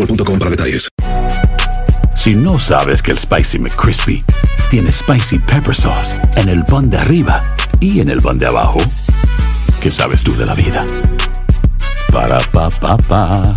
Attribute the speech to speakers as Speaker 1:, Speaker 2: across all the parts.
Speaker 1: boostmobile.com para detalles.
Speaker 2: Si no sabes que el Spicy McCrispy tiene Spicy Pepper Sauce en el pan de arriba y en el pan de abajo, ¿qué sabes tú de la vida? Para, pa, pa, pa.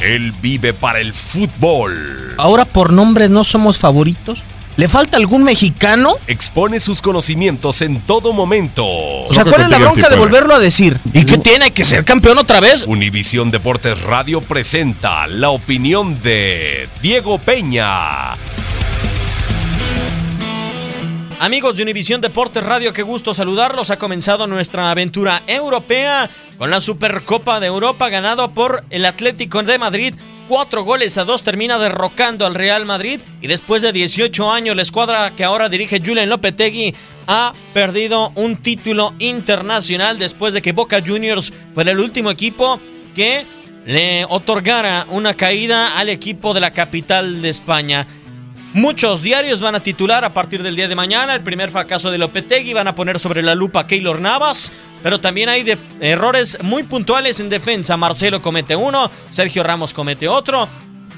Speaker 3: Él vive para el fútbol.
Speaker 4: Ahora por nombres no somos favoritos. ¿Le falta algún mexicano?
Speaker 3: Expone sus conocimientos en todo momento.
Speaker 4: O sea, ¿cuál es la bronca de volverlo a decir? ¿Y qué tiene que ser campeón otra vez?
Speaker 3: Univisión Deportes Radio presenta la opinión de Diego Peña.
Speaker 4: Amigos de Univisión Deportes Radio, qué gusto saludarlos. Ha comenzado nuestra aventura europea con la Supercopa de Europa ganado por el Atlético de Madrid. Cuatro goles a dos termina derrocando al Real Madrid y después de 18 años la escuadra que ahora dirige Julian Lopetegui ha perdido un título internacional después de que Boca Juniors fuera el último equipo que le otorgara una caída al equipo de la capital de España. Muchos diarios van a titular a partir del día de mañana el primer fracaso de Lopetegui, van a poner sobre la lupa a Keylor Navas, pero también hay errores muy puntuales en defensa. Marcelo comete uno, Sergio Ramos comete otro,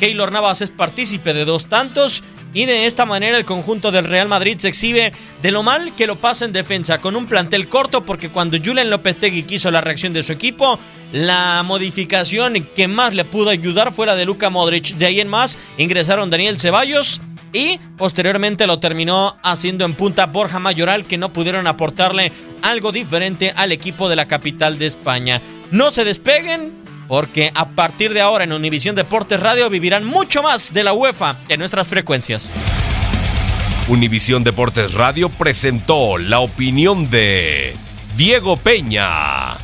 Speaker 4: Keylor Navas es partícipe de dos tantos y de esta manera el conjunto del Real Madrid se exhibe de lo mal que lo pasa en defensa, con un plantel corto porque cuando Julian Lopetegui quiso la reacción de su equipo, la modificación que más le pudo ayudar fue la de Luka Modric. De ahí en más ingresaron Daniel Ceballos, y posteriormente lo terminó haciendo en punta Borja Mayoral que no pudieron aportarle algo diferente al equipo de la capital de España. No se despeguen porque a partir de ahora en Univisión Deportes Radio vivirán mucho más de la UEFA en nuestras frecuencias.
Speaker 3: Univisión Deportes Radio presentó la opinión de Diego Peña.